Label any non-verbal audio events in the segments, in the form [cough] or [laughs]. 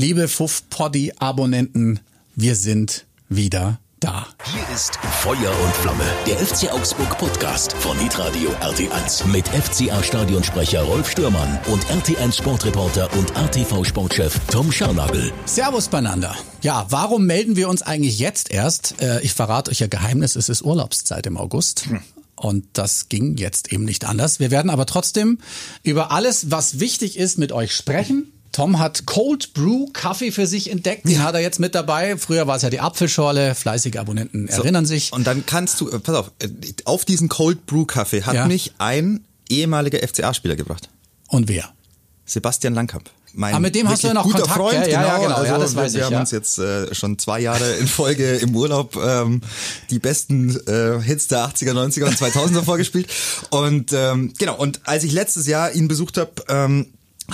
Liebe Fuff-Poddy-Abonnenten, wir sind wieder da. Hier ist Feuer und Flamme, der FC Augsburg Podcast von Nitradio RT1 mit FCA-Stadionsprecher Rolf Stürmann und RT1 Sportreporter und ATV-Sportchef Tom Scharnagel. Servus beieinander. Ja, warum melden wir uns eigentlich jetzt erst? Äh, ich verrate euch ihr Geheimnis, es ist Urlaubszeit im August. Und das ging jetzt eben nicht anders. Wir werden aber trotzdem über alles, was wichtig ist, mit euch sprechen. Tom hat Cold Brew Kaffee für sich entdeckt. Den hat er jetzt mit dabei. Früher war es ja die Apfelschorle. Fleißige Abonnenten erinnern sich. Und dann kannst du, äh, pass auf, äh, auf diesen Cold Brew Kaffee hat Ja. mich ein ehemaliger FCA-Spieler gebracht. Und wer? Sebastian Langkamp. Mein Ah, mit dem hast du ja noch guter Kontakt, Freund, gell? Ja, genau. ja, genau. Also Ja, das wir, weiß wir ich, haben ja. uns jetzt äh, schon zwei Jahre in Folge im Urlaub ähm, die besten äh, Hits der 80er, 90er und 2000er [laughs] vorgespielt. Und ähm, genau, und als ich letztes Jahr ihn besucht habe, ähm,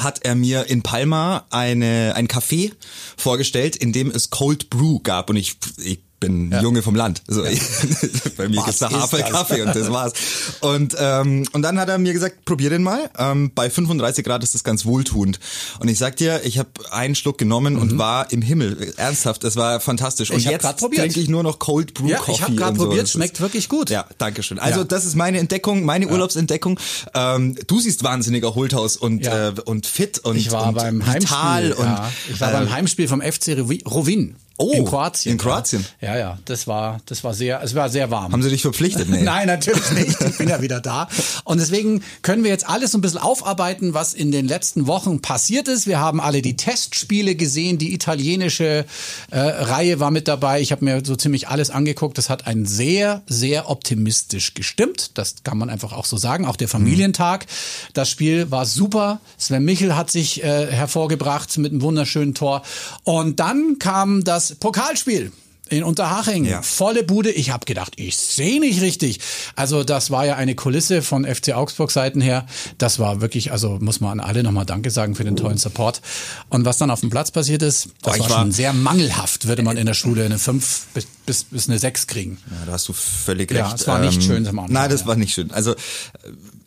hat er mir in Palma eine, ein Café vorgestellt, in dem es Cold Brew gab. Und ich, ich bin Junge vom Land. Also [laughs] bei mir gibt's da ist Haferkaffee und das war's. [laughs] Und, ähm, und dann hat er mir gesagt, probier den mal. Ähm, bei 35 Grad ist das ganz wohltuend. Und ich sag dir, ich habe einen Schluck genommen und war im Himmel. Ernsthaft, das war fantastisch. Und Mhm. Ich jetzt trinke ich nur noch Cold Brew Ja, Coffee. ich habe gerade so. probiert. Schmeckt wirklich gut. ja, danke schön. Also Ja. das ist meine Entdeckung, meine Urlaubsentdeckung. Ähm, du siehst wahnsinnig erholt aus und, Ja. äh, und fit und, Ich war und beim vital Heimspiel. und ja. Ich war äh, beim Heimspiel vom FC Rovi- Rovin. Oh, in Kroatien. in Kroatien. Ja, ja, ja. Das war, das war sehr, es war sehr warm. Haben sie dich verpflichtet? Nee. [laughs] Nein, natürlich nicht. Ich bin ja wieder da. Und deswegen können wir jetzt alles so ein bisschen aufarbeiten, was in den letzten Wochen passiert ist. Wir haben alle die Testspiele gesehen. Die italienische äh, Reihe war mit dabei. Ich habe mir so ziemlich alles angeguckt. Das hat einen sehr, sehr optimistisch gestimmt. Das kann man einfach auch so sagen. Auch der Familientag. Das Spiel war super. Sven Michel hat sich äh, hervorgebracht mit einem wunderschönen Tor. Und dann kam das Pokalspiel in Unterhaching. Ja. Volle Bude. Ich habe gedacht, ich sehe nicht richtig. Also das war ja eine Kulisse von FC Augsburg Seiten her. Das war wirklich, also muss man an alle nochmal Danke sagen für den tollen Support. Und was dann auf dem Platz passiert ist, das Oh, war, war- schon sehr mangelhaft, würde man in der Schule eine 5 bis, bis, bis eine 6 kriegen. Ja, da hast du völlig recht. Ja, es war nicht schön am Anfang, Nein, das ja. war nicht schön. Also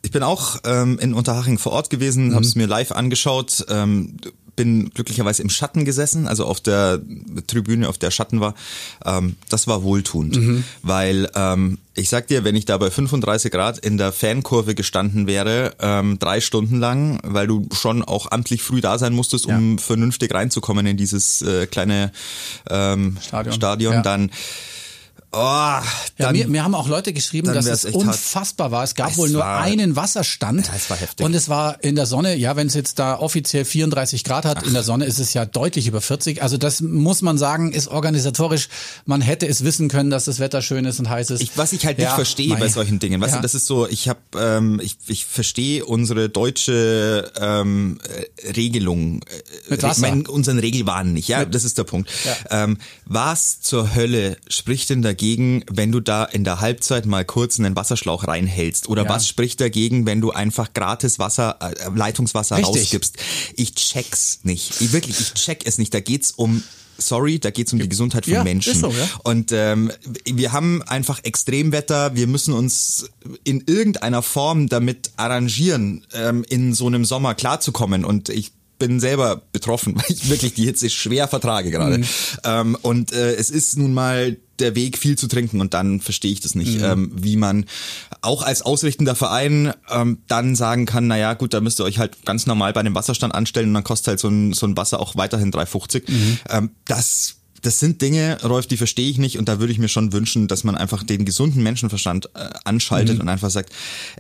ich bin auch ähm, in Unterhaching vor Ort gewesen, habe es Mhm. mir live angeschaut, ähm, bin glücklicherweise im Schatten gesessen, also auf der Tribüne, auf der Schatten war. Ähm, das war wohltuend, Mhm. weil ähm, ich sag dir, wenn ich da bei 35 Grad in der Fankurve gestanden wäre, ähm, drei Stunden lang, weil du schon auch amtlich früh da sein musstest, um vernünftig reinzukommen in dieses äh, kleine ähm, Stadion. Stadion, Ja. dann Oh, Ja, dann, mir, mir haben auch Leute geschrieben, dass es echt hart. unfassbar war. Es gab Es wohl nur einen Wasserstand. Ja, es war heftig. Und es war in der Sonne, ja, wenn es jetzt da offiziell 34 Grad hat, in der Sonne ist es ja deutlich über 40. Also das muss man sagen, ist organisatorisch, man hätte es wissen können, dass das Wetter schön ist und heiß ist. Ich, was ich halt nicht Ja, verstehe mei. bei solchen Dingen, weißt Ja. du, das ist so, ich habe, ähm, ich, ich verstehe unsere deutsche ähm, äh, Regelung, äh, Mit Wasser. Ich mein, unseren Regelwahn nicht, ja, das ist der Punkt. Ja. Ähm, was zur Hölle spricht denn dagegen, wenn du da in der Halbzeit mal kurz einen Wasserschlauch reinhältst? Oder Ja. was spricht dagegen, wenn du einfach gratis Wasser, äh, Leitungswasser Richtig. rausgibst? Ich check's nicht. Ich, wirklich, ich check es nicht. Da geht's um Sorry, da geht's um die Gesundheit von Ja, Menschen. so, ja. Und ähm, wir haben einfach Extremwetter. Wir müssen uns in irgendeiner Form damit arrangieren, ähm, in so einem Sommer klarzukommen. Und ich bin selber betroffen, [laughs] weil ich wirklich die Hitze schwer vertrage gerade. Mhm. Ähm, und äh, es ist nun mal der Weg, viel zu trinken und dann verstehe ich das nicht, Mhm. ähm, wie man auch als ausrichtender Verein ähm, dann sagen kann, naja gut, da müsst ihr euch halt ganz normal bei einem Wasserstand anstellen und dann kostet halt so ein, so ein Wasser auch weiterhin 3,50. Mhm. Ähm, das das sind Dinge, Rolf, die verstehe ich nicht und da würde ich mir schon wünschen, dass man einfach den gesunden Menschenverstand äh, anschaltet Mhm. und einfach sagt,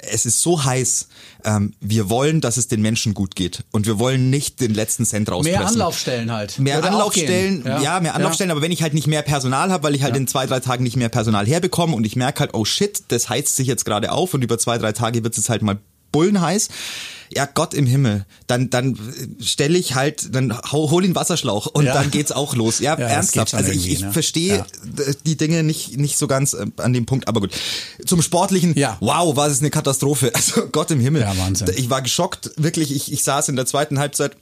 es ist so heiß, ähm, wir wollen, dass es den Menschen gut geht und wir wollen nicht den letzten Cent rauspressen. Mehr Anlaufstellen halt. Mehr Würde Anlaufstellen, gehen. ja. mehr Anlaufstellen, aber wenn ich halt nicht mehr Personal habe, weil ich halt in zwei, drei Tagen nicht mehr Personal herbekomme und ich merke halt, oh shit, das heizt sich jetzt gerade auf und über zwei, drei Tage wird es halt mal bullenheiß. Ja, Gott im Himmel. Dann, dann stelle ich halt, dann hol, den Wasserschlauch und Ja. dann geht's auch los. Ja, Ja, ernsthaft. Also ich, ich ne? verstehe Ja. die Dinge nicht, nicht so ganz äh, an dem Punkt, aber gut. Zum Sportlichen, Ja. wow, war es eine Katastrophe. [laughs] Also Gott im Himmel. Ja, Wahnsinn. Ich war geschockt, wirklich. Ich, ich saß in der zweiten Halbzeit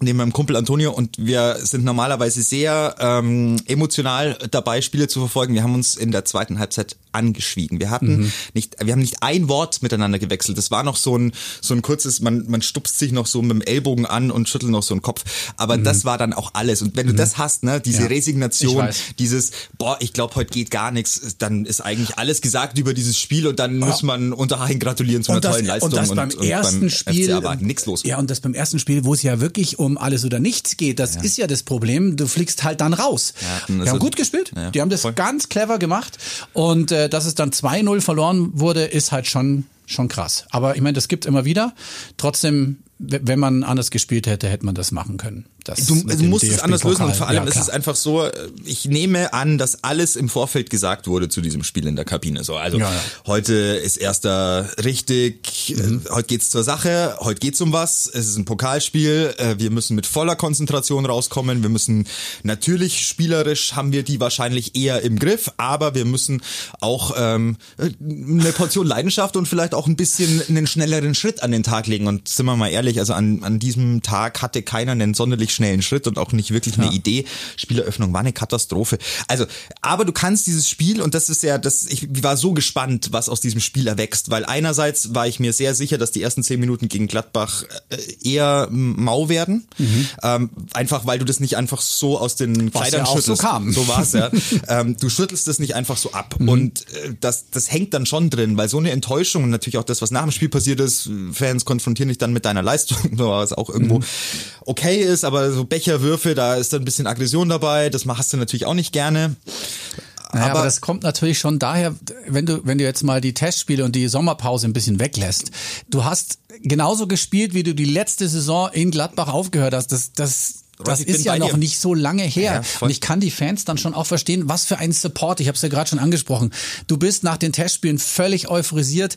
neben meinem Kumpel Antonio und wir sind normalerweise sehr ähm, emotional dabei, Spiele zu verfolgen. Wir haben uns in der zweiten Halbzeit angeschwiegen. Wir hatten mhm. nicht, wir haben nicht ein Wort miteinander gewechselt. Das war noch so ein so ein kurzes, man man stupst sich noch so mit dem Ellbogen an und schüttelt noch so einen Kopf. Aber mhm. das war dann auch alles. Und wenn du mhm. das hast, ne, diese ja. Resignation, dieses, boah, ich glaube, heute geht gar nichts, dann ist eigentlich alles gesagt über dieses Spiel und dann oh. muss man Unterhaching gratulieren zu einer das, tollen Leistung. Und das beim und, ersten und beim Spiel war nichts los. Ja, und das beim ersten Spiel, wo es ja wirklich um alles oder nichts geht, das ja. ist ja das Problem. Du fliegst halt dann raus. Ja, die haben gut gespielt, ja, die haben das voll. ganz clever gemacht und äh, dass es dann 2-0 verloren wurde, ist halt schon schon krass. Aber ich meine, das gibt immer wieder. Trotzdem wenn man anders gespielt hätte, hätte man das machen können. Das du, du musst es anders lösen und vor allem ja, ist es einfach so, äh, ich nehme an, dass alles im Vorfeld gesagt wurde zu diesem Spiel in der Kabine. So, also ja, ja. heute ist erster richtig, äh, mhm. heute geht's zur Sache, heute geht's um was, es ist ein Pokalspiel, äh, wir müssen mit voller Konzentration rauskommen, wir müssen natürlich spielerisch haben wir die wahrscheinlich eher im Griff, aber wir müssen auch ähm, eine Portion Leidenschaft und vielleicht auch ein bisschen einen schnelleren Schritt an den Tag legen und sind wir mal ehrlich, ehrlich, also an, an diesem Tag hatte keiner einen sonderlich schnellen Schritt und auch nicht wirklich eine ja. Idee. Spieleröffnung war eine Katastrophe. Also, aber du kannst dieses Spiel, und das ist ja, das, ich war so gespannt, was aus diesem Spiel erwächst, weil einerseits war ich mir sehr sicher, dass die ersten zehn Minuten gegen Gladbach äh, eher mau werden. Mhm. Ähm, einfach weil du das nicht einfach so aus den was Kleidern ja schüttelst. So, kam. so war es ja. [laughs] ähm, du schüttelst das nicht einfach so ab. Mhm. Und äh, das, das hängt dann schon drin, weil so eine Enttäuschung und natürlich auch das, was nach dem Spiel passiert ist, Fans konfrontieren dich dann mit deiner Leistung [laughs] Leistung, was auch irgendwo mhm. okay ist, aber so Becherwürfe, da ist dann ein bisschen Aggression dabei, das machst du natürlich auch nicht gerne. Naja, aber, aber, das kommt natürlich schon daher, wenn du, wenn du jetzt mal die Testspiele und die Sommerpause ein bisschen weglässt. Du hast genauso gespielt, wie du die letzte Saison in Gladbach aufgehört hast. Das, das, das ist ja noch dir. nicht so lange her. Ja, und ich kann die Fans dann schon auch verstehen, was für ein Support. Ich habe es ja gerade schon angesprochen. Du bist nach den Testspielen völlig euphorisiert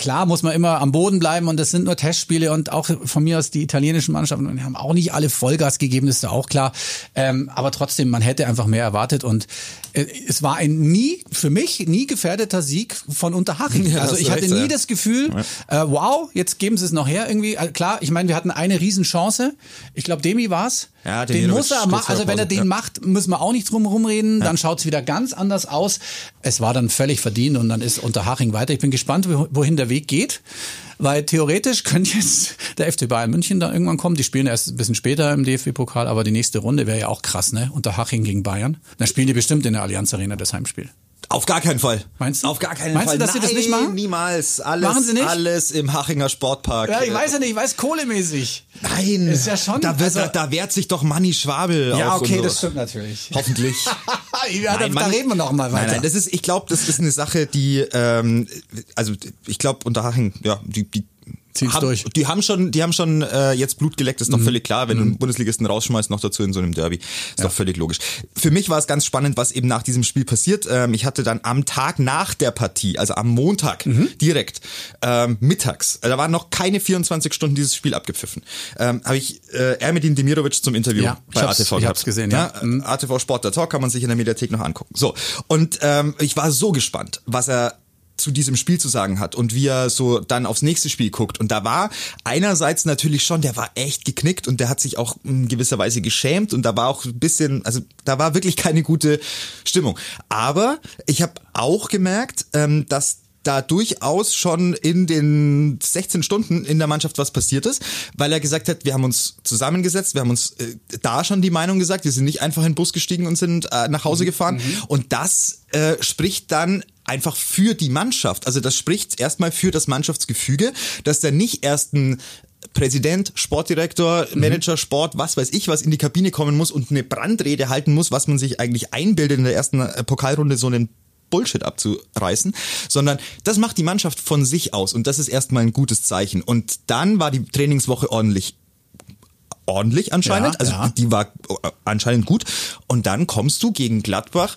klar muss man immer am Boden bleiben und das sind nur Testspiele und auch von mir aus die italienischen Mannschaften haben auch nicht alle Vollgas gegeben, das ist ja auch klar. Ähm, aber trotzdem, man hätte einfach mehr erwartet und äh, es war ein nie, für mich, nie gefährdeter Sieg von Unterhaching. [laughs] Ja, also ich hatte recht, nie ja. das Gefühl, äh, wow, jetzt geben sie es noch her irgendwie. Also klar, ich meine, wir hatten eine Riesenchance. Ich glaube, Demi war's. Ja, den, den muss er machen. Also wenn er den ja. macht, müssen wir auch nicht drum rumreden. Ja. Dann schaut's wieder ganz anders aus. Es war dann völlig verdient und dann ist Unterhaching weiter. Ich bin gespannt, wohin der Weg geht. Weil theoretisch könnte jetzt der FC Bayern München da irgendwann kommen. Die spielen erst ein bisschen später im DFB-Pokal, aber die nächste Runde wäre ja auch krass, ne? Unterhaching gegen Bayern. Dann spielen die bestimmt in der Allianz Arena das Heimspiel. Auf gar keinen Fall. Meinst du? Auf gar keinen Meinst Fall. Meinst du, dass Nein, sie das nicht machen? Niemals. Alles, machen sie nicht? Alles im Hachinger Sportpark. Ja, ich weiß ja nicht, ich weiß kohlemäßig. Nein. Ist ja schon. Da, wird, also, da, da wehrt sich doch Manni Schwabel Ja, okay, so. das stimmt natürlich. Hoffentlich. [laughs] ja, nein, da, da reden wir noch mal weiter. Nein, nein, das ist, ich glaube, das ist eine Sache, die, ähm, also ich glaube, Unterhaching, ja, die, die Zieh's haben, durch. Die haben schon, die haben schon äh, jetzt Blut geleckt, ist doch mhm. völlig klar, wenn mhm. du einen Bundesligisten rausschmeißt, noch dazu in so einem Derby. Ist ja. doch völlig logisch. Für mich war es ganz spannend, was eben nach diesem Spiel passiert. Ähm, ich hatte dann am Tag nach der Partie, also am Montag mhm. direkt, ähm, mittags, äh, da waren noch keine 24 Stunden dieses Spiel abgepfiffen, ähm, habe ich äh, Ermedin Demirovic zum Interview ja, bei ATV gehabt. Ich hab's gesehen, ja. ja mhm. ATV Sport der Talk kann man sich in der Mediathek noch angucken. So, und ähm, ich war so gespannt, was er zu diesem Spiel zu sagen hat und wie er so dann aufs nächste Spiel guckt. Und da war einerseits natürlich schon, der war echt geknickt und der hat sich auch in gewisser Weise geschämt und da war auch ein bisschen, also da war wirklich keine gute Stimmung. Aber ich habe auch gemerkt, ähm, dass da durchaus schon in den 16 Stunden in der Mannschaft was passiert ist, weil er gesagt hat, wir haben uns zusammengesetzt, wir haben uns äh, da schon die Meinung gesagt, wir sind nicht einfach in den Bus gestiegen und sind äh, nach Hause gefahren. Mhm. Und das äh, spricht dann einfach für die Mannschaft. Also das spricht erstmal für das Mannschaftsgefüge, dass da nicht erst ein Präsident, Sportdirektor, mhm. Manager, Sport, was weiß ich, was in die Kabine kommen muss und eine Brandrede halten muss, was man sich eigentlich einbildet in der ersten äh, Pokalrunde so einen Bullshit abzureißen, sondern das macht die Mannschaft von sich aus und das ist erstmal ein gutes Zeichen. Und dann war die Trainingswoche ordentlich ordentlich anscheinend, ja, also ja. die war anscheinend gut und dann kommst du gegen Gladbach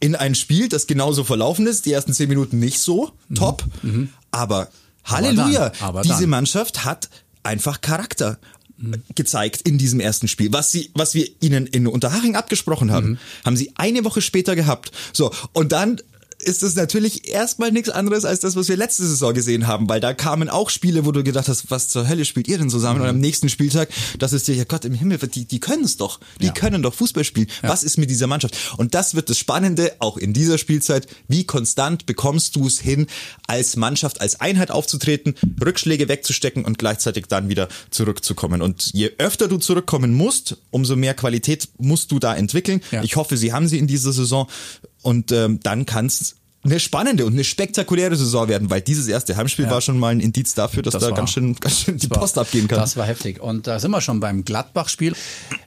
in ein Spiel, das genauso verlaufen ist, die ersten zehn Minuten nicht so mhm. top, mhm. aber Halleluja, aber dann, aber diese Mannschaft hat einfach Charakter mhm. gezeigt in diesem ersten Spiel. Was sie, was wir ihnen in Unterhaching abgesprochen haben, mhm. haben sie eine Woche später gehabt. So und dann ist es natürlich erstmal nichts anderes als das, was wir letzte Saison gesehen haben, weil da kamen auch Spiele, wo du gedacht hast, was zur Hölle spielt ihr denn zusammen? Mhm. Und am nächsten Spieltag, das ist dir, ja Gott im Himmel, die, die können es doch. Die ja. können doch Fußball spielen. Ja. Was ist mit dieser Mannschaft? Und das wird das Spannende, auch in dieser Spielzeit. Wie konstant bekommst du es hin, als Mannschaft, als Einheit aufzutreten, Rückschläge wegzustecken und gleichzeitig dann wieder zurückzukommen? Und je öfter du zurückkommen musst, umso mehr Qualität musst du da entwickeln. Ja. Ich hoffe, sie haben sie in dieser Saison. Und ähm, dann kann es eine spannende und eine spektakuläre Saison werden, weil dieses erste Heimspiel ja. war schon mal ein Indiz dafür, dass das da war, ganz schön, ganz schön die Post war, abgehen kann. Das war heftig. Und da sind wir schon beim Gladbach-Spiel.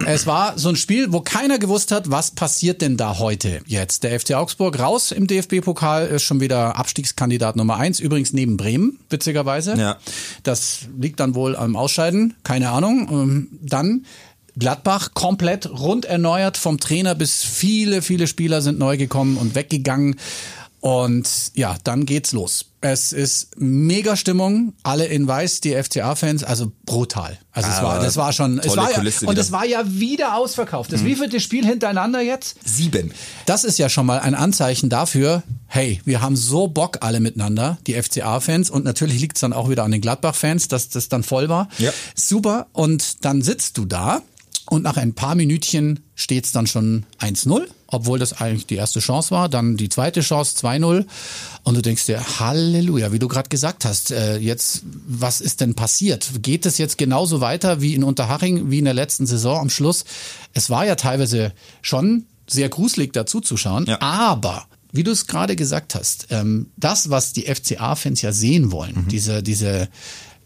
Es war so ein Spiel, wo keiner gewusst hat, was passiert denn da heute jetzt. Der FC Augsburg raus im DFB-Pokal ist schon wieder Abstiegskandidat Nummer eins. Übrigens neben Bremen, witzigerweise. Ja. Das liegt dann wohl am Ausscheiden. Keine Ahnung. Ähm, dann Gladbach komplett rund erneuert vom Trainer bis viele, viele Spieler sind neu gekommen und weggegangen. Und ja, dann geht's los. Es ist mega Stimmung, alle in weiß, die FCA-Fans, also brutal. Also es war, das war schon, es war ja, und es war ja wieder ausverkauft. Das mhm. wievielte Spiel hintereinander jetzt? Sieben. Das ist ja schon mal ein Anzeichen dafür, hey, wir haben so Bock alle miteinander, die FCA-Fans und natürlich liegt's dann auch wieder an den Gladbach-Fans, dass das dann voll war. Ja. Super. Und dann sitzt du da und nach ein paar Minütchen steht's dann schon 1-0, obwohl das eigentlich die erste Chance war. Dann die zweite Chance 2-0. Und du denkst dir, Halleluja, wie du gerade gesagt hast, äh, jetzt, was ist denn passiert? Geht es jetzt genauso weiter wie in Unterhaching, wie in der letzten Saison am Schluss? Es war ja teilweise schon sehr gruselig dazu zu schauen, ja. aber wie du es gerade gesagt hast, ähm, das, was die FCA-Fans ja sehen wollen, mhm. diese, diese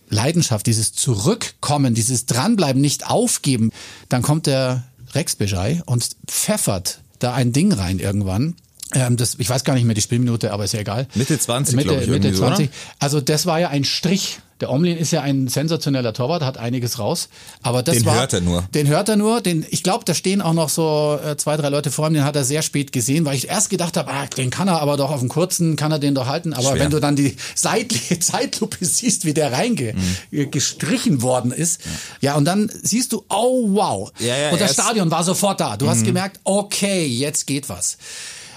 Leidenschaft, dieses Zurückkommen, dieses Dranbleiben, nicht aufgeben, dann kommt der Rex Bejai und pfeffert da ein Ding rein irgendwann. Ähm, das, ich weiß gar nicht mehr die Spielminute, aber ist ja egal. Mitte 20, Mitte, ich, Mitte 20. So, also das war ja ein Strich der Omlin ist ja ein sensationeller Torwart, hat einiges raus. Aber das den war, hört er nur. Den hört er nur. Den, ich glaube, da stehen auch noch so äh, zwei, drei Leute vor ihm. Den hat er sehr spät gesehen, weil ich erst gedacht habe, ah, den kann er aber doch auf dem kurzen, kann er den doch halten. Aber Schwer. wenn du dann die seitliche [laughs] Zeitlupe siehst, wie der reingestrichen mhm. worden ist, ja. ja, und dann siehst du, oh wow. Ja, ja, und das Stadion war sofort da. Du mhm. hast gemerkt, okay, jetzt geht was.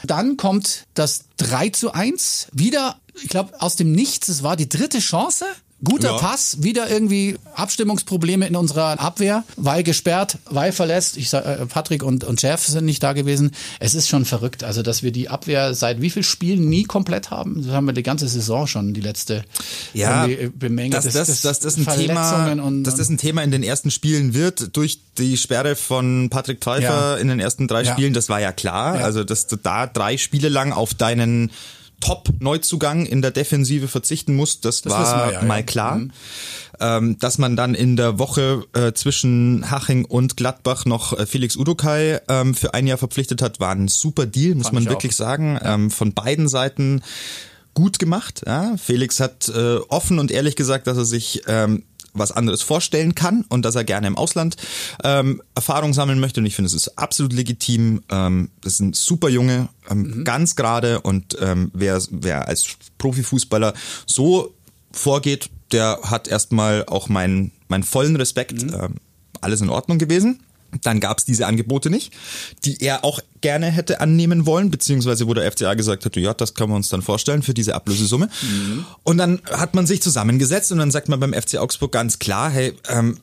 Dann kommt das 3 zu 1. Wieder, ich glaube, aus dem Nichts. Es war die dritte Chance. Guter ja. Pass, wieder irgendwie Abstimmungsprobleme in unserer Abwehr, weil gesperrt, weil verletzt. Ich sag, äh, Patrick und, und Jeff sind nicht da gewesen. Es ist schon verrückt, also dass wir die Abwehr seit wie viel Spielen nie komplett haben. Das haben wir die ganze Saison schon, die letzte ja, bemängelt. Dass das, das, das, das, ein Thema, und, dass das ein Thema in den ersten Spielen wird durch die Sperre von Patrick Pfeiffer ja. in den ersten drei ja. Spielen, das war ja klar. Also dass du da drei Spiele lang auf deinen Top-Neuzugang in der Defensive verzichten muss, das, das war ja, mal klar. Mhm. Ähm, dass man dann in der Woche äh, zwischen Haching und Gladbach noch äh, Felix Udokai ähm, für ein Jahr verpflichtet hat, war ein super Deal, muss Fand man wirklich auch. sagen. Ähm, von beiden Seiten gut gemacht. Ja? Felix hat äh, offen und ehrlich gesagt, dass er sich ähm, was anderes vorstellen kann und dass er gerne im Ausland ähm, Erfahrung sammeln möchte. Und ich finde, es ist absolut legitim. Ähm, das ist ein super Junge, ähm, mhm. ganz gerade. Und ähm, wer, wer als Profifußballer so vorgeht, der hat erstmal auch meinen, meinen vollen Respekt. Mhm. Ähm, alles in Ordnung gewesen. Dann gab es diese Angebote nicht, die er auch gerne hätte annehmen wollen, beziehungsweise wo der FCA gesagt hat, ja, das können wir uns dann vorstellen für diese Ablösesumme. Mhm. Und dann hat man sich zusammengesetzt und dann sagt man beim FC Augsburg ganz klar, hey, ähm,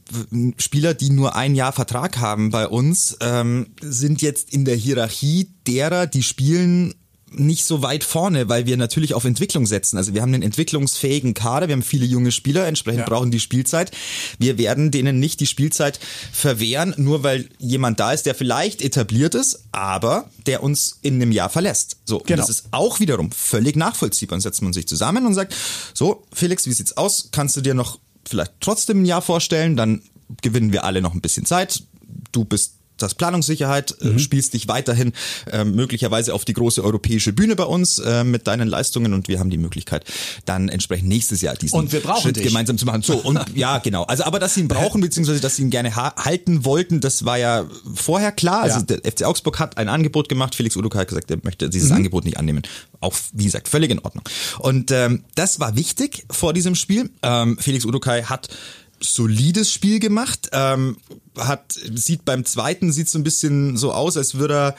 Spieler, die nur ein Jahr Vertrag haben bei uns, ähm, sind jetzt in der Hierarchie derer, die spielen nicht so weit vorne, weil wir natürlich auf Entwicklung setzen. Also wir haben einen entwicklungsfähigen Kader, wir haben viele junge Spieler, entsprechend ja. brauchen die Spielzeit. Wir werden denen nicht die Spielzeit verwehren, nur weil jemand da ist, der vielleicht etabliert ist, aber der uns in einem Jahr verlässt. So, genau. und das ist auch wiederum völlig nachvollziehbar. Und setzt man sich zusammen und sagt, so, Felix, wie sieht's aus? Kannst du dir noch vielleicht trotzdem ein Jahr vorstellen? Dann gewinnen wir alle noch ein bisschen Zeit. Du bist das Planungssicherheit, äh, mhm. spielst dich weiterhin äh, möglicherweise auf die große europäische Bühne bei uns äh, mit deinen Leistungen und wir haben die Möglichkeit, dann entsprechend nächstes Jahr diesen und wir brauchen Schritt dich. gemeinsam zu machen. So, und [laughs] ja, genau. Also, aber dass sie ihn brauchen, beziehungsweise dass sie ihn gerne halten wollten, das war ja vorher klar. Also ja. der FC Augsburg hat ein Angebot gemacht, Felix Udokai hat gesagt, er möchte dieses mhm. Angebot nicht annehmen. Auch, wie gesagt, völlig in Ordnung. Und ähm, das war wichtig vor diesem Spiel. Ähm, Felix Udokai hat solides Spiel gemacht. Ähm, hat, sieht beim zweiten, sieht so ein bisschen so aus, als würde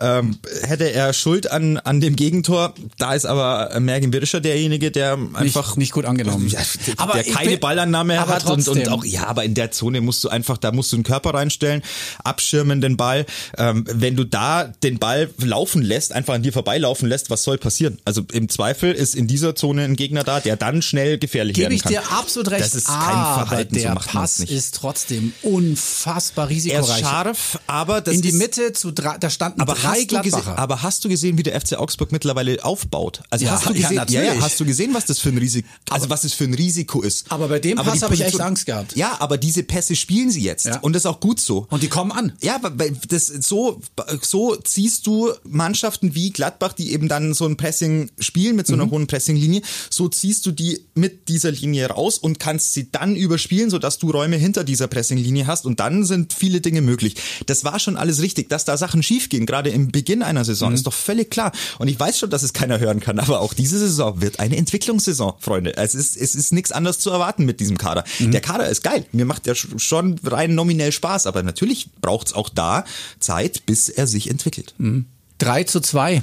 er, ähm, hätte er Schuld an, an dem Gegentor. Da ist aber Mergin Birischer derjenige, der einfach nicht gut angenommen. Ja, Aber der ich keine bin- Ballannahme aber hat und, und auch, ja, aber in der Zone musst du einfach, da musst du einen Körper reinstellen, abschirmen den Ball. Ähm, wenn du da den Ball laufen lässt, einfach an dir vorbeilaufen lässt, was soll passieren? Also im Zweifel ist in dieser Zone ein Gegner da, der dann schnell gefährlich Gebe werden ich kann. dir absolut recht. Das ist kein aber Verhalten, so der macht man's Pass nicht. ist trotzdem unfassbar er ist risikoreich. scharf, aber das In die Mitte zu drei, da standen aber drei Gladbacher. aber hast du gesehen, wie der FC Augsburg mittlerweile aufbaut? Also Ja, hast du gesehen, ja, ja, hast du gesehen, was das für ein Risiko, also was das für ein Risiko ist? Aber bei dem Aber Pass habe ich echt Angst gehabt. Ja, aber diese Pässe spielen sie jetzt Ja. und das ist auch gut so. Und die kommen an. Ja, aber bei- das so so ziehst du Mannschaften wie Gladbach, die eben dann so ein Pressing spielen mit so einer hohen Pressinglinie, so ziehst du die mit dieser Linie raus und kannst sie dann überspielen, sodass du Räume hinter dieser Pressinglinie hast und dann sind viele Dinge möglich. Das war schon alles richtig, dass da Sachen schiefgehen, gerade im Beginn einer Saison, ist doch völlig klar. Und ich weiß schon, dass es keiner hören kann, aber auch diese Saison wird eine Entwicklungssaison, Freunde. Es ist es ist nichts anderes zu erwarten mit diesem Kader. Der Kader ist geil. Mir macht der sch- schon rein nominell Spaß, aber natürlich braucht es auch da Zeit, bis er sich entwickelt. 3 zu 2.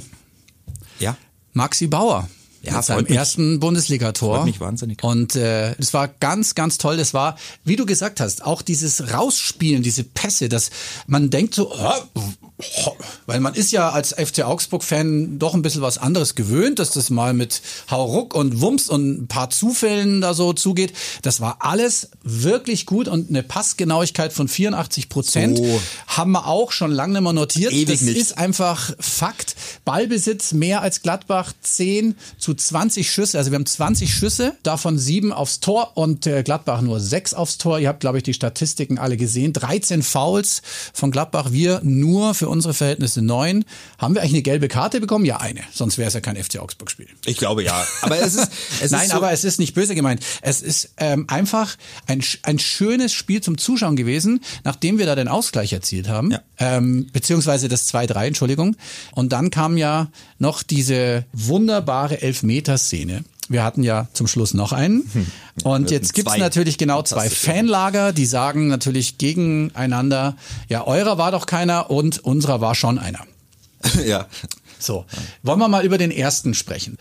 Ja. Maxi Bauer. Ja, mit seinem ersten Bundesligator. Mich wahnsinnig. Und äh, es war ganz, ganz toll. Das war, wie du gesagt hast, auch dieses Rausspielen, diese Pässe, dass man denkt so, äh, weil man ist ja als FC Augsburg-Fan doch ein bisschen was anderes gewöhnt, dass das mal mit Hauruck und Wumms und ein paar Zufällen da so zugeht. Das war alles wirklich gut und eine Passgenauigkeit von 84 Prozent So. haben wir auch schon lange nicht mehr notiert. Ewig das nicht. ist einfach Fakt. Ballbesitz mehr als Gladbach, 10 zu 20 Schüsse. Also wir haben 20 Schüsse, davon 7 aufs Tor und äh, Gladbach nur 6 aufs Tor. Ihr habt, glaube ich, die Statistiken alle gesehen. 13 Fouls von Gladbach, wir nur für unsere Verhältnisse 9. Haben wir eigentlich eine gelbe Karte bekommen? Ja, eine. Sonst wäre es ja kein FC Augsburg-Spiel. Ich glaube ja. Aber es ist, es [laughs] Nein, ist so, aber es ist nicht böse gemeint. Es ist ähm, einfach ein, ein schönes Spiel zum Zuschauen gewesen, nachdem wir da den Ausgleich erzielt haben. Ja. Ähm, beziehungsweise das 2-3, Entschuldigung. Und dann kam ja noch diese wunderbare Elfmeterszene. Wir hatten ja zum Schluss noch einen. Und jetzt gibt's zwei. natürlich genau zwei. Fanlager, die sagen natürlich gegeneinander, ja, eurer war doch keiner und unserer war schon einer. [laughs] ja. So, wollen wir mal über den ersten sprechen.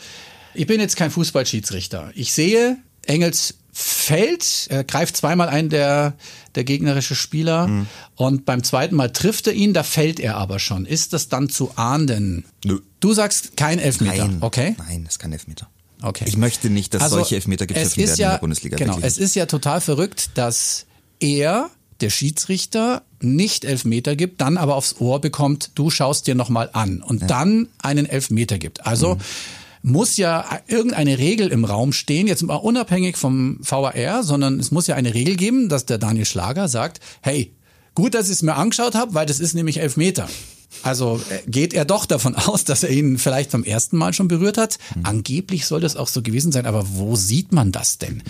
Ich bin jetzt kein Fußballschiedsrichter. Ich sehe, Engels fällt, er greift zweimal ein, der, der gegnerische Spieler, Mhm. und beim zweiten Mal trifft er ihn, da fällt er aber schon. Ist das dann zu ahnden? Nö. Du sagst kein Elfmeter, Nein. okay? Nein, das ist kein Elfmeter. Okay. Ich möchte nicht, dass Also, solche Elfmeter gepfiffen werden ja, in der Bundesliga. Genau, wirklich es ist ja total verrückt, dass er, der Schiedsrichter, nicht Elfmeter gibt, dann aber aufs Ohr bekommt, du schaust dir nochmal an und dann einen Elfmeter gibt. Also muss ja irgendeine Regel im Raum stehen, jetzt mal unabhängig vom VAR, sondern es muss ja eine Regel geben, dass der Daniel Schlager sagt, hey, gut, dass ich es mir angeschaut habe, weil das ist nämlich Elfmeter. Also äh, geht er doch davon [laughs] aus, dass er ihn vielleicht beim ersten Mal schon berührt hat. Angeblich soll das auch so gewesen sein, aber wo sieht man das denn?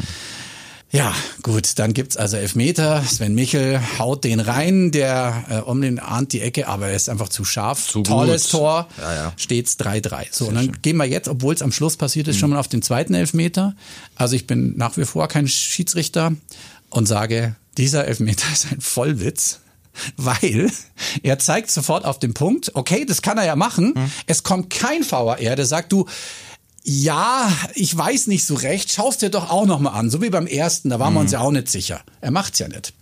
Ja, gut, dann gibt's also Elfmeter. Sven Michel haut den rein, der äh, um den ahnt die Ecke, aber er ist einfach zu scharf. Zu Tolles gut. Tor, Ja, ja. steht's 3-3. So, und dann gehen wir jetzt, obwohl es am Schluss passiert ist, schon mal auf den zweiten Elfmeter. Also ich bin nach wie vor kein Schiedsrichter und sage, dieser Elfmeter [laughs] ist ein Vollwitz. Weil er zeigt sofort auf den Punkt, okay, das kann er ja machen. Es kommt kein VAR, der sagt, du, ja, ich weiß nicht so recht, schaust dir doch auch nochmal an. So wie beim ersten, da waren wir uns ja auch nicht sicher. Er macht's ja nicht.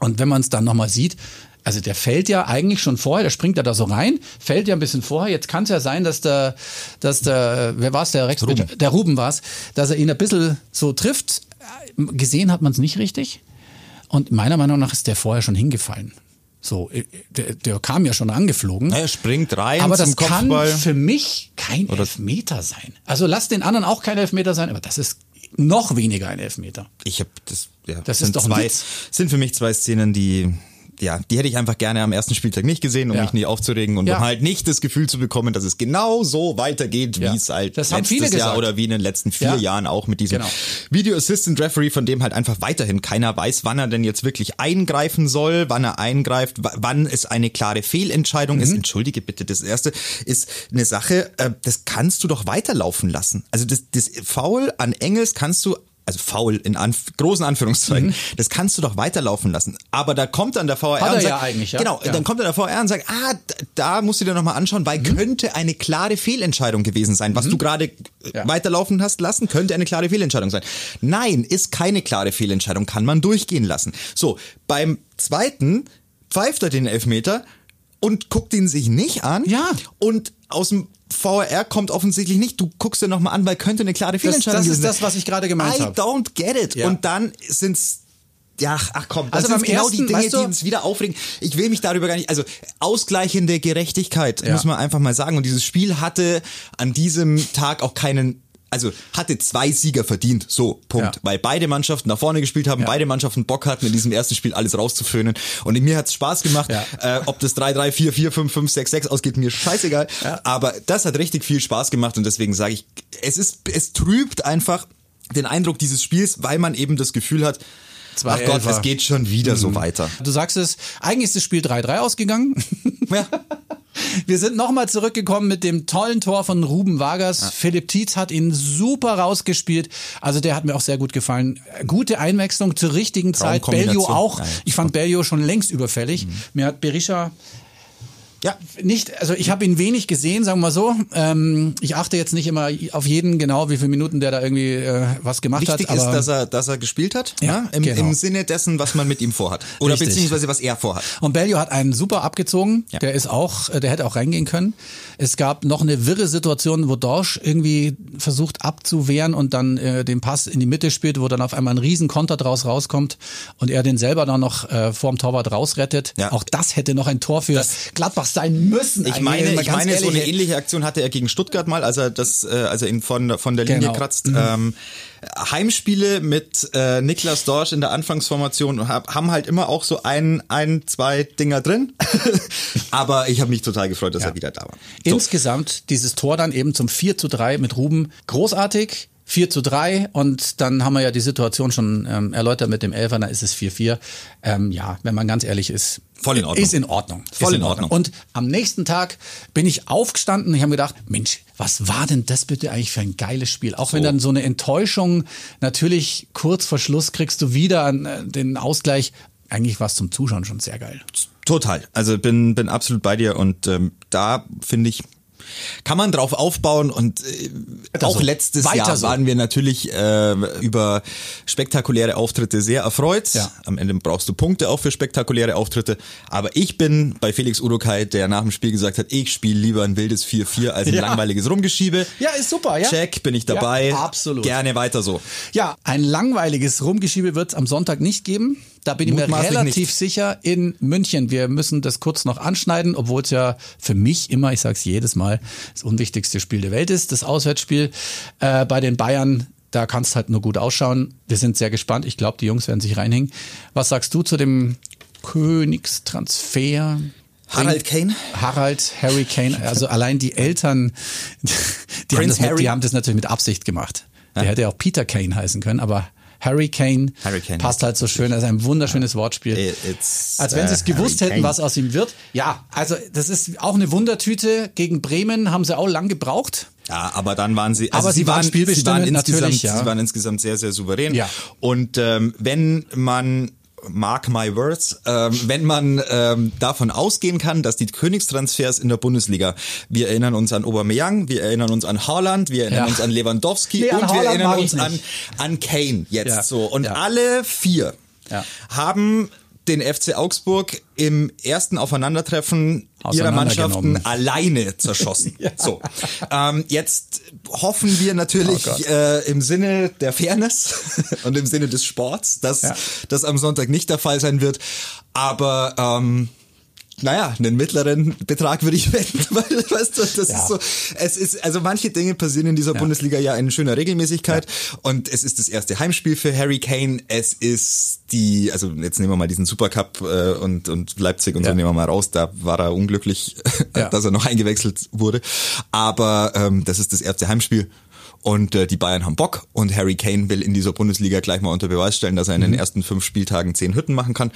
Und wenn man es dann nochmal sieht, also der fällt ja eigentlich schon vorher, der springt ja da so rein, fällt ja ein bisschen vorher. Jetzt kann es ja sein, dass der, dass der, wer war's, der Rex, Ruben. der Ruben war's, dass er ihn ein bisschen so trifft. Gesehen hat man es nicht richtig. Und meiner Meinung nach ist der vorher schon hingefallen. So, äh, der, der kam ja schon angeflogen. Er springt rein Aber das kann Kopfball. für mich kein Elfmeter sein. Also lass den anderen auch kein Elfmeter sein, aber das ist noch weniger ein Elfmeter. Ich habe das, ja, Das sind ist doch zwei, sind für mich zwei Szenen, die ja, die hätte ich einfach gerne am ersten Spieltag nicht gesehen, um Ja. mich nicht aufzuregen und Ja. um halt nicht das Gefühl zu bekommen, dass es genau so weitergeht, wie es halt Das letztes Jahr oder wie in den letzten vier Ja. Jahren auch mit diesem Genau. Video Assistant Referee, von dem halt einfach weiterhin keiner weiß, wann er denn jetzt wirklich eingreifen soll, wann er eingreift, wa- wann es eine klare Fehlentscheidung Mhm. ist. Entschuldige bitte, das erste ist eine Sache, äh, das kannst du doch weiterlaufen lassen. Also das, das Foul an Engels kannst du also faul in Anf großen Anführungszeichen, mhm. das kannst du doch weiterlaufen lassen. Aber da kommt dann der VR Hat und sagt, ja eigentlich, ja. genau, ja. dann kommt dann der VR und sagt, ah, da musst du dir nochmal anschauen, weil mhm. könnte eine klare Fehlentscheidung gewesen sein. Was mhm. du gerade äh, ja. weiterlaufen hast lassen, könnte eine klare Fehlentscheidung sein. Nein, ist keine klare Fehlentscheidung, kann man durchgehen lassen. So, beim zweiten pfeift er den Elfmeter und guckt ihn sich nicht an. Ja. Und aus dem VR kommt offensichtlich nicht. Du guckst dir nochmal an, weil könnte eine klare Fehlentscheidung sein. Das, das ist das, was ich gerade gemeint habe. I don't get it. Ja. Und dann sind's ja, ach komm, das Also sind genau ersten, die Dinge, weißt du- die uns wieder aufregen. Ich will mich darüber gar nicht, also ausgleichende Gerechtigkeit, Ja. muss man einfach mal sagen. Und dieses Spiel hatte an diesem Tag auch keinen, also hatte zwei Sieger verdient, so, Punkt. Ja. Weil beide Mannschaften nach vorne gespielt haben, Ja. beide Mannschaften Bock hatten, in diesem ersten Spiel alles rauszuföhnen. Und mir hat's Spaß gemacht. Ja. Äh, ob das 3-3, 4-4, 5-5, 6-6 ausgeht, mir scheißegal. Aber das hat richtig viel Spaß gemacht und deswegen sage ich, es ist, es trübt einfach den Eindruck dieses Spiels, weil man eben das Gefühl hat, ach Gott, es geht schon wieder Mhm. so weiter. Du sagst es, eigentlich ist das Spiel 3-3 ausgegangen. Ja. [laughs] Wir sind nochmal zurückgekommen mit dem tollen Tor von Ruben Vargas. Philipp Tietz hat ihn super rausgespielt. Also der hat mir auch sehr gut gefallen. Gute Einwechslung zur richtigen Zeit. Bellio auch. Ja, ja, ich fand Bellio schon längst überfällig. Mir hat Berisha Ja, nicht, also ich habe ihn wenig gesehen, sagen wir mal so. Ähm, ich achte jetzt nicht immer auf jeden genau, wie viele Minuten der da irgendwie äh, was gemacht wichtig hat. ist, aber dass er, dass er gespielt hat, Ja, ja, im, genau. im Sinne dessen, was man mit ihm vorhat. Oder Richtig. beziehungsweise was er vorhat. Und Bellio hat einen super abgezogen. Ja. Der ist auch, äh, der hätte auch reingehen können. Es gab noch eine wirre Situation, wo Dorsch irgendwie versucht abzuwehren und dann äh, den Pass in die Mitte spielt, wo dann auf einmal ein Riesenkonter draus rauskommt und er den selber dann noch äh, vorm Torwart rausrettet. Ja. Auch das hätte noch ein Tor für Gladbach sein müssen. Ich meine, ich meine, so eine ehrlich. ähnliche Aktion hatte er gegen Stuttgart mal, als er das, äh, als er ihn von von der Linie Genau. kratzt. Ähm, Heimspiele mit äh, Niklas Dorsch in der Anfangsformation hab, haben halt immer auch so ein, ein, zwei Dinger drin. [laughs] Aber ich habe mich total gefreut, dass er wieder da war. So. Insgesamt dieses Tor dann eben zum 4 zu 3 mit Ruben großartig. 4 zu 3 und dann haben wir ja die Situation schon ähm, erläutert mit dem Elfer, dann ist es 4-4. Ähm, ja, wenn man ganz ehrlich ist. Voll in Ordnung. Ist in Ordnung. Voll ist in Ordnung. Und am nächsten Tag bin ich aufgestanden und ich habe gedacht, Mensch, was war denn das bitte eigentlich für ein geiles Spiel? Auch wenn dann so eine Enttäuschung, natürlich kurz vor Schluss kriegst du wieder äh, den Ausgleich. Eigentlich war es zum Zuschauen schon sehr geil. Total. Also bin bin absolut bei dir und ähm, da finde ich kann man drauf aufbauen und äh, auch so. letztes Jahr so. waren wir natürlich äh, über spektakuläre Auftritte sehr erfreut. Ja. Am Ende brauchst du Punkte auch für spektakuläre Auftritte. Aber ich bin bei Felix Urukai, der nach dem Spiel gesagt hat, ich spiele lieber ein wildes 4-4 als ein Ja. langweiliges Rumgeschiebe. Ja, ist super, ja. Check, bin ich dabei. Ja, absolut. Gerne weiter so. Ja, ein langweiliges Rumgeschiebe wird es am Sonntag nicht geben. Da bin ich mir relativ nicht. sicher in München. Wir müssen das kurz noch anschneiden, obwohl es ja für mich immer, ich sage es jedes Mal, das unwichtigste Spiel der Welt ist, das Auswärtsspiel äh, bei den Bayern. Da kannst halt nur gut ausschauen. Wir sind sehr gespannt. Ich glaube, die Jungs werden sich reinhängen. Was sagst du zu dem Königstransfer? Harald Kane? Harald, Harry Kane, also allein die Eltern, die, haben das, mit, Harry? die haben das natürlich mit Absicht gemacht. Der hätte auch Peter Kane heißen können, aber Harry Kane passt halt so schön, ist ein wunderschönes Wortspiel. It's, Als wenn sie es äh, gewusst Harry hätten, was aus ihm wird. Ja, also das ist auch eine Wundertüte. Gegen Bremen haben sie auch lang gebraucht. Ja, aber dann waren sie, also Aber sie waren sie spielbestimmend waren insgesamt, natürlich, ja. sie waren insgesamt sehr, sehr souverän. Ja. Und ähm, wenn man Mark my words, ähm, wenn man ähm, davon ausgehen kann, dass die Königstransfers in der Bundesliga, wir erinnern uns an Aubameyang, wir erinnern uns an Haaland, wir erinnern Ja. uns an Lewandowski Nee, an und wir Haaland erinnern mag uns an, an Kane jetzt Ja. so. Und Ja. alle vier haben den FC Augsburg im ersten Aufeinandertreffen ihrer Mannschaften alleine zerschossen. [laughs] So, ähm, jetzt hoffen wir natürlich Oh äh, im Sinne der Fairness [laughs] und im Sinne des Sports, dass Ja. das am Sonntag nicht der Fall sein wird. Aber ähm, naja, einen mittleren Betrag würde ich [laughs] wetten, weil, weißt du, das Ja. ist so, es ist, also manche Dinge passieren in dieser Bundesliga ja in schöner Regelmäßigkeit und es ist das erste Heimspiel für Harry Kane, es ist die, also jetzt nehmen wir mal diesen Supercup äh, und, und Leipzig und so Ja. nehmen wir mal raus, da war er unglücklich, [laughs] Ja. dass er noch eingewechselt wurde, aber ähm, das ist das erste Heimspiel und äh, die Bayern haben Bock und Harry Kane will in dieser Bundesliga gleich mal unter Beweis stellen, dass er in Mhm. den ersten fünf Spieltagen zehn Hütten machen kann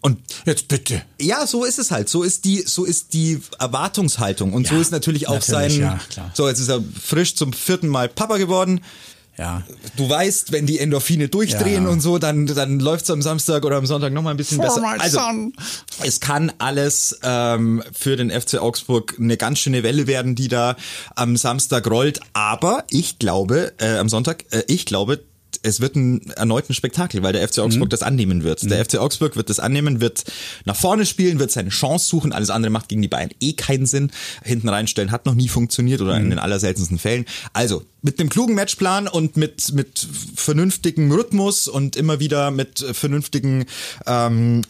und Jetzt bitte. ja, so ist es halt. So ist die, so ist die Erwartungshaltung. Und so Ja, ist natürlich auch natürlich, sein. ja, klar. So, jetzt ist er frisch zum vierten Mal Papa geworden. Ja. Du weißt, wenn die Endorphine durchdrehen Ja. und so, dann, dann läuft's am Samstag oder am Sonntag nochmal ein bisschen For besser. Also, son. es kann alles ähm, für den FC Augsburg eine ganz schöne Welle werden, die da am Samstag rollt. Aber ich glaube, äh, am Sonntag, äh, ich glaube, es wird ein erneut ein Spektakel, weil der FC Augsburg das annehmen wird. Der FC Augsburg wird das annehmen, wird nach vorne spielen, wird seine Chance suchen. Alles andere macht gegen die Bayern eh keinen Sinn. Hinten reinstellen hat noch nie funktioniert oder in den allerseltensten Fällen. Also mit einem klugen Matchplan und mit mit vernünftigem Rhythmus und immer wieder mit vernünftigen ähm,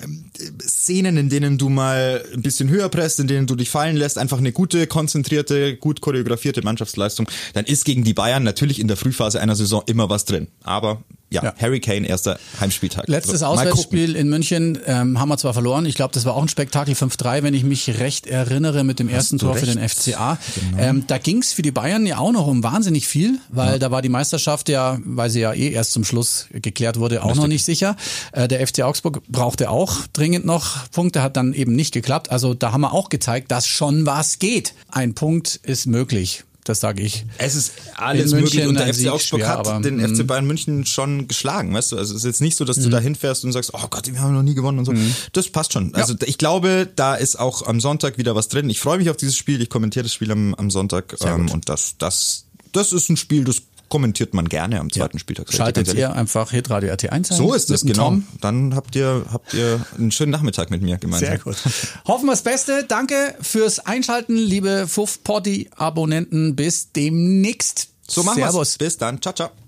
Szenen, in denen du mal ein bisschen höher presst, in denen du dich fallen lässt, einfach eine gute, konzentrierte, gut choreografierte Mannschaftsleistung, dann ist gegen die Bayern natürlich in der Frühphase einer Saison immer was drin. Aber ja, Ja. Harry Kane, erster Heimspieltag. Letztes Also. Auswärtsspiel in München ähm, haben wir zwar verloren. Ich glaube, das war auch ein Spektakel 5-3, wenn ich mich recht erinnere, mit dem ersten du Tor für den recht. FCA. Ähm, da ging es für die Bayern ja auch noch um wahnsinnig viel, weil da war die Meisterschaft ja, weil sie ja eh erst zum Schluss geklärt wurde, auch noch nicht sicher. Äh, der FC Augsburg brauchte auch dringend noch Punkte, hat dann eben nicht geklappt. Also da haben wir auch gezeigt, dass schon was geht. Ein Punkt ist möglich. Das sage ich. Es ist alles möglich und der FC Augsburg schwer, hat aber, den mh. FC Bayern München schon geschlagen, weißt du? Also es ist jetzt nicht so, dass du da hinfährst und sagst, oh Gott, wir haben noch nie gewonnen und so. Das passt schon. Also ich glaube, da ist auch am Sonntag wieder was drin. Ich freue mich auf dieses Spiel. Ich kommentiere das Spiel am, am Sonntag ähm, und das, das, das ist ein Spiel, das kommentiert man gerne am zweiten Spieltag. Schaltet ihr einfach Hitradio RT1 ein. So ist es, genau. Tom. Dann habt ihr, habt ihr einen schönen Nachmittag mit mir gemeinsam. Sehr gut. Hoffen wir das Beste. Danke fürs Einschalten, liebe Fuff Poddy Abonnenten. Bis demnächst. So machen wir's. Bis dann. Ciao, ciao.